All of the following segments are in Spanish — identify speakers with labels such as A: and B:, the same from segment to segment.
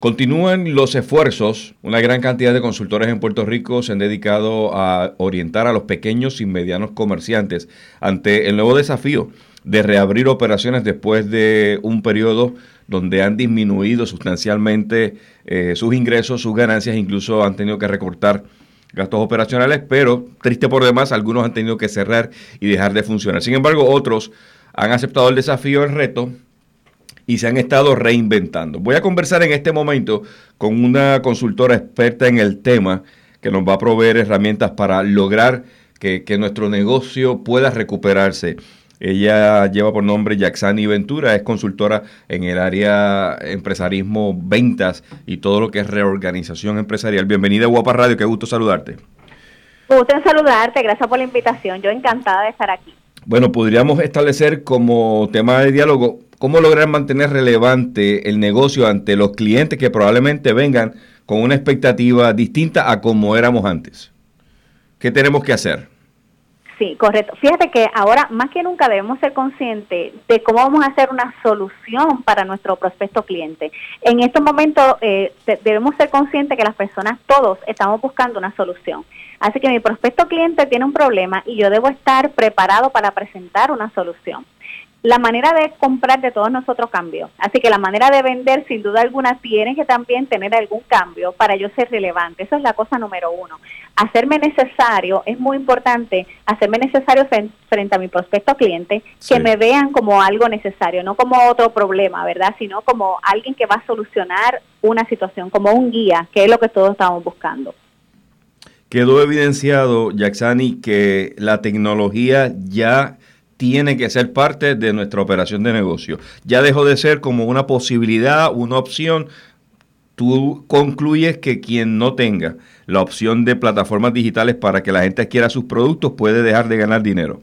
A: Continúan los esfuerzos. Una gran cantidad de consultores en Puerto Rico se han dedicado a orientar a los pequeños y medianos comerciantes ante el nuevo desafío de reabrir operaciones después de un periodo donde han disminuido sustancialmente eh, sus ingresos, sus ganancias, incluso han tenido que recortar gastos operacionales, pero triste por demás, algunos han tenido que cerrar y dejar de funcionar. Sin embargo, otros han aceptado el desafío, el reto, y se han estado reinventando. Voy a conversar en este momento con una consultora experta en el tema que nos va a proveer herramientas para lograr que, nuestro negocio pueda recuperarse. Ella lleva por nombre Yaxani Ventura, es consultora en el área empresarismo, ventas y todo lo que es reorganización empresarial. Bienvenida a Guapa Radio, qué gusto saludarte.
B: Gusto en saludarte, gracias por la invitación, yo encantada de estar aquí.
A: Bueno, podríamos establecer como tema de diálogo cómo lograr mantener relevante el negocio ante los clientes que probablemente vengan con una expectativa distinta a como éramos antes. ¿Qué tenemos que hacer?
B: Sí, correcto. Fíjate que ahora más que nunca debemos ser conscientes de cómo vamos a hacer una solución para nuestro prospecto cliente. En estos momentos eh, debemos ser conscientes que las personas, todos, estamos buscando una solución. Así que mi prospecto cliente tiene un problema y yo debo estar preparado para presentar una solución la manera de comprar de todos nosotros cambió. Así que la manera de vender, sin duda alguna, tiene que también tener algún cambio para yo ser relevante. Esa es la cosa número uno. Hacerme necesario, es muy importante, hacerme necesario frente a mi prospecto cliente, que me vean como algo necesario, no como otro problema, ¿verdad? Sino como alguien que va a solucionar una situación, como un guía, que es lo que todos estamos buscando.
A: Quedó evidenciado, Yaxani, que la tecnología ya tiene que ser parte de nuestra operación de negocio. Ya dejó de ser como una posibilidad, una opción. Tú concluyes que quien no tenga la opción de plataformas digitales para que la gente adquiera sus productos puede dejar de ganar dinero.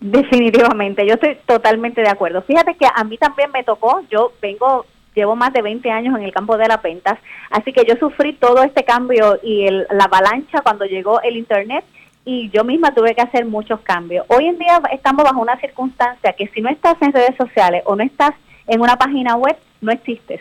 B: Definitivamente, yo estoy totalmente de acuerdo. Fíjate que a mí también me tocó, yo vengo, llevo más de 20 años en el campo de las ventas, así que yo sufrí todo este cambio y la avalancha cuando llegó el Internet y yo misma tuve que hacer muchos cambios. Hoy en día estamos bajo una circunstancia que si no estás en redes sociales o no estás en una página web, no existes.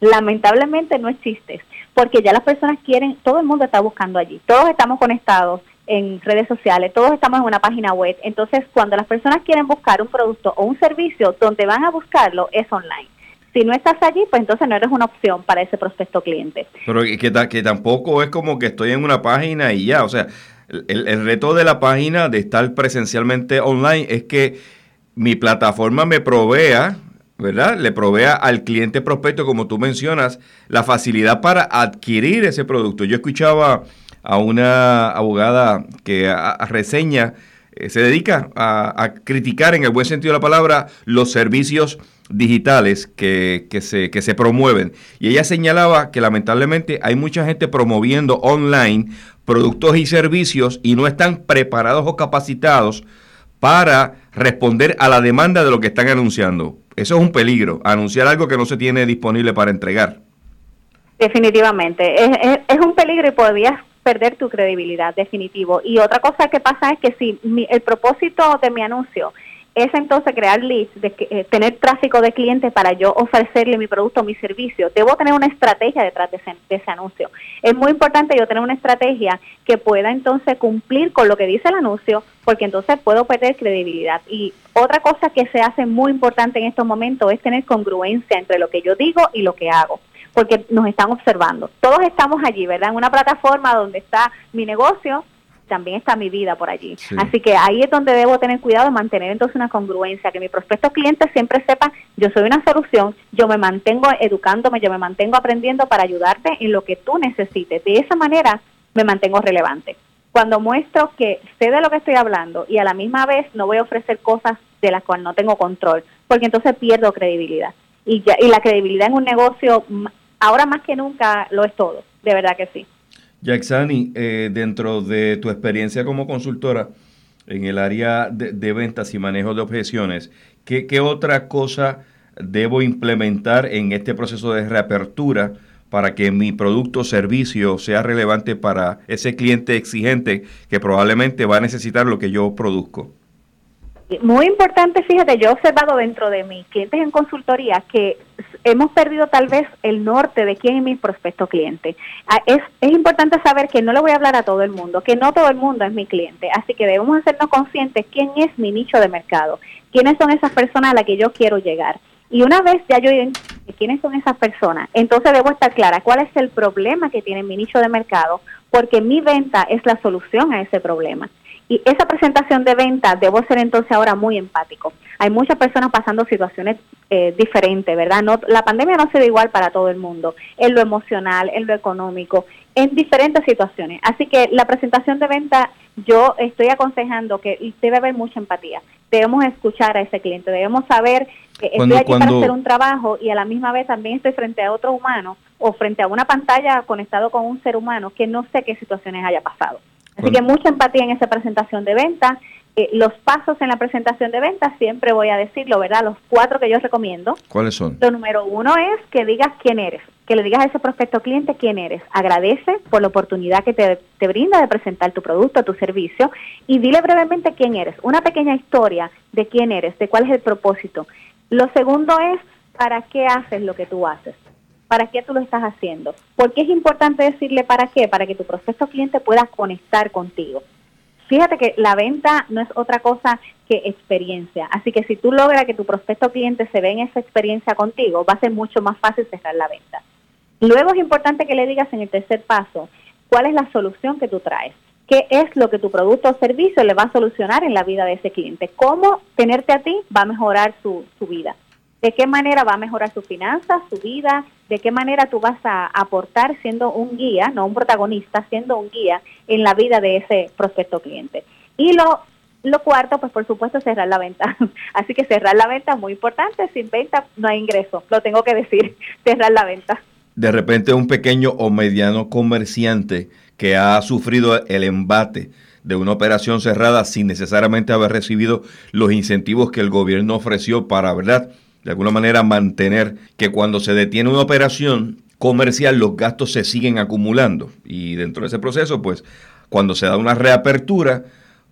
B: Lamentablemente no existes, porque ya las personas quieren, todo el mundo está buscando allí, todos estamos conectados en redes sociales, todos estamos en una página web, entonces cuando las personas quieren buscar un producto o un servicio, donde van a buscarlo es online. Si no estás allí, pues entonces no eres una opción para ese prospecto cliente.
A: Pero que, que tampoco es como que estoy en una página y ya, o sea, el, reto de la página de estar presencialmente online es que mi plataforma me provea, ¿verdad? Le provea al cliente prospecto, como tú mencionas, la facilidad para adquirir ese producto. Yo escuchaba a una abogada que reseña, eh, se dedica a, criticar en el buen sentido de la palabra los servicios digitales que, que, se, que se promueven. Y ella señalaba que lamentablemente hay mucha gente promoviendo online productos y servicios y no están preparados o capacitados para responder a la demanda de lo que están anunciando. Eso es un peligro, anunciar algo que no se tiene disponible para entregar.
B: Definitivamente, es, un peligro y podrías perder tu credibilidad, definitivo. Y otra cosa que pasa es que si el propósito de mi anuncio es entonces crear leads, de eh, tener tráfico de clientes para yo ofrecerle mi producto o mi servicio. Debo tener una estrategia detrás de ese, anuncio. Es muy importante yo tener una estrategia que pueda entonces cumplir con lo que dice el anuncio, porque entonces puedo perder credibilidad. Y otra cosa que se hace muy importante en estos momentos es tener congruencia entre lo que yo digo y lo que hago porque nos están observando. Todos estamos allí, ¿verdad? En una plataforma donde está mi negocio, también está mi vida por allí. Así que ahí es donde debo tener cuidado mantener entonces una congruencia, que mi prospecto cliente siempre sepa, yo soy una solución, yo me mantengo educándome, yo me mantengo aprendiendo para ayudarte en lo que tú necesites. De esa manera me mantengo relevante. Cuando muestro que sé de lo que estoy hablando y a la misma vez no voy a ofrecer cosas de las cuales no tengo control, porque entonces pierdo credibilidad. Y, ya, y la credibilidad en un negocio, ahora más que nunca, lo es todo, de verdad que sí.
A: Yaxani, eh, dentro de tu experiencia como consultora en el área de, ventas y manejo de objeciones, ¿qué, otra cosa debo implementar en este proceso de reapertura para que mi producto o servicio sea relevante para ese cliente exigente que probablemente va a necesitar lo que yo produzco?
B: Muy importante, fíjate, yo he observado dentro de mis clientes en consultoría que hemos perdido tal vez el norte de quién es mi prospecto cliente. Ah, es, importante saber que no le voy a hablar a todo el mundo, que no todo el mundo es mi cliente, así que debemos hacernos conscientes quién es mi nicho de mercado, quiénes son esas personas a las que yo quiero llegar. Y una vez ya yo identifique quiénes son esas personas, entonces debo estar clara cuál es el problema que tiene mi nicho de mercado, porque mi venta es la solución a ese problema. Y esa presentación de venta debo ser entonces ahora muy empático. Hay muchas personas pasando situaciones eh, diferentes, ¿verdad? No, la pandemia no se ve igual para todo el mundo, en lo emocional, en lo económico, en diferentes situaciones. Así que la presentación de venta yo estoy aconsejando que debe haber mucha empatía. Debemos escuchar a ese cliente, debemos saber que estoy aquí para hacer un trabajo y a la misma vez también estoy frente a otro humano o frente a una pantalla conectado con un ser humano que no sé qué situaciones haya pasado. Así que mucha empatía en esa presentación de venta. Eh, los pasos en la presentación de venta, siempre voy a decirlo, ¿verdad? Los cuatro que yo recomiendo.
A: ¿Cuáles son?
B: Lo número uno es que digas quién eres, que le digas a ese prospecto cliente quién eres. Agradece por la oportunidad que te, te brinda de presentar tu producto, tu servicio y dile brevemente quién eres. Una pequeña historia de quién eres, de cuál es el propósito. Lo segundo es para qué haces lo que tú haces para qué tú lo estás haciendo. ¿Por qué es importante decirle para qué? Para que tu proceso cliente pueda conectar contigo. Fíjate que la venta no es otra cosa que experiencia. Así que si tú logras que tu prospecto cliente se ve en esa experiencia contigo, va a ser mucho más fácil cerrar la venta. Luego es importante que le digas en el tercer paso cuál es la solución que tú traes. ¿Qué es lo que tu producto o servicio le va a solucionar en la vida de ese cliente? ¿Cómo tenerte a ti va a mejorar su, su vida? De qué manera va a mejorar sus finanzas, su vida, de qué manera tú vas a aportar siendo un guía, no un protagonista, siendo un guía en la vida de ese prospecto cliente. Y lo, lo cuarto, pues por supuesto, cerrar la venta. Así que cerrar la venta es muy importante, sin venta no hay ingreso, lo tengo que decir, cerrar la venta.
A: De repente un pequeño o mediano comerciante que ha sufrido el embate de una operación cerrada sin necesariamente haber recibido los incentivos que el gobierno ofreció para, ¿verdad?, de alguna manera mantener que cuando se detiene una operación comercial los gastos se siguen acumulando. Y dentro de ese proceso pues cuando se da una reapertura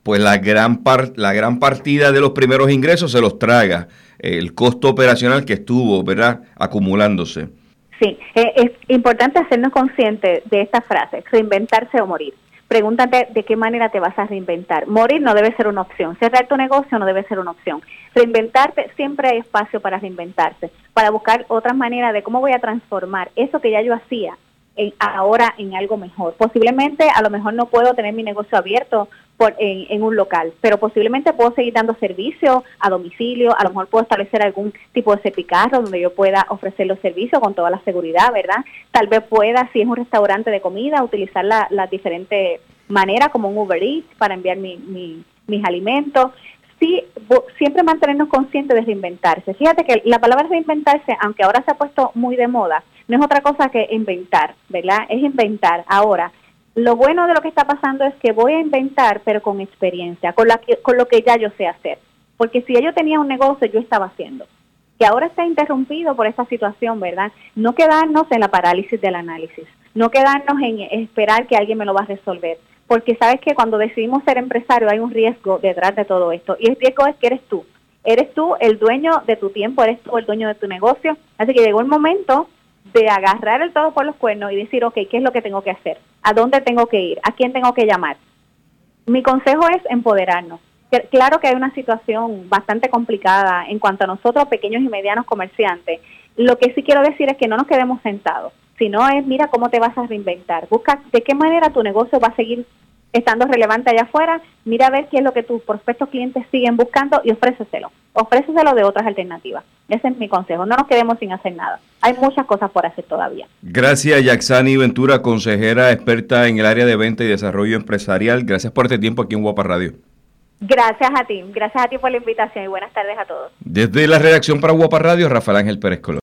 A: pues la gran, la gran partida de los primeros ingresos se los traga el costo operacional que estuvo verdad acumulándose.
B: Sí, eh, es importante hacernos conscientes de esta frase, reinventarse o morir pregúntate de qué manera te vas a reinventar. Morir no debe ser una opción, cerrar tu negocio no debe ser una opción. Reinventarte, siempre hay espacio para reinventarse, para buscar otras maneras de cómo voy a transformar eso que ya yo hacía en, ahora en algo mejor. Posiblemente a lo mejor no puedo tener mi negocio abierto por, en, un local, pero posiblemente puedo seguir dando servicio a domicilio, a lo mejor puedo establecer algún tipo de cepicarro donde yo pueda ofrecer los servicios con toda la seguridad, ¿verdad? Tal vez pueda, si es un restaurante de comida, utilizar las la diferentes maneras como un Uber Eats para enviar mi, mis alimentos sí, siempre mantenernos conscientes de reinventarse. Fíjate que la palabra reinventarse, aunque ahora se ha puesto muy de moda, no es otra cosa que inventar, ¿verdad? Es inventar. Ahora, lo bueno de lo que está pasando es que voy a inventar, pero con experiencia, con, la con lo que ya yo sé hacer. Porque si yo tenía un negocio, yo estaba haciendo. Que ahora está interrumpido por esta situación, ¿verdad? No quedarnos en la parálisis del análisis, no quedarnos en esperar que alguien me lo va a resolver. Porque sabes que cuando decidimos ser empresario hay un riesgo detrás de todo esto. Y el riesgo es que eres tú. Eres tú el dueño de tu tiempo, eres tú el dueño de tu negocio. Así que llegó el momento de agarrar el todo por los cuernos y decir, ok, ¿qué es lo que tengo que hacer? ¿A dónde tengo que ir? ¿A quién tengo que llamar? Mi consejo es empoderarnos. Claro que hay una situación bastante complicada en cuanto a nosotros, pequeños y medianos comerciantes. Lo que sí quiero decir es que no nos quedemos sentados, sino es, mira cómo te vas a reinventar. Busca de qué manera tu negocio va a seguir estando relevante allá afuera, mira a ver qué es lo que tus prospectos clientes siguen buscando y ofréceselo. Ofréceselo de otras alternativas. Ese es mi consejo. No nos quedemos sin hacer nada. Hay muchas cosas por hacer todavía.
A: Gracias, Yaxani Ventura, consejera experta en el área de venta y desarrollo empresarial. Gracias por este tiempo aquí en Guapa Radio.
B: Gracias a ti. Gracias a ti por la invitación y buenas tardes a todos.
A: Desde la redacción para Guapa Radio, Rafael Ángel Pérez Colón.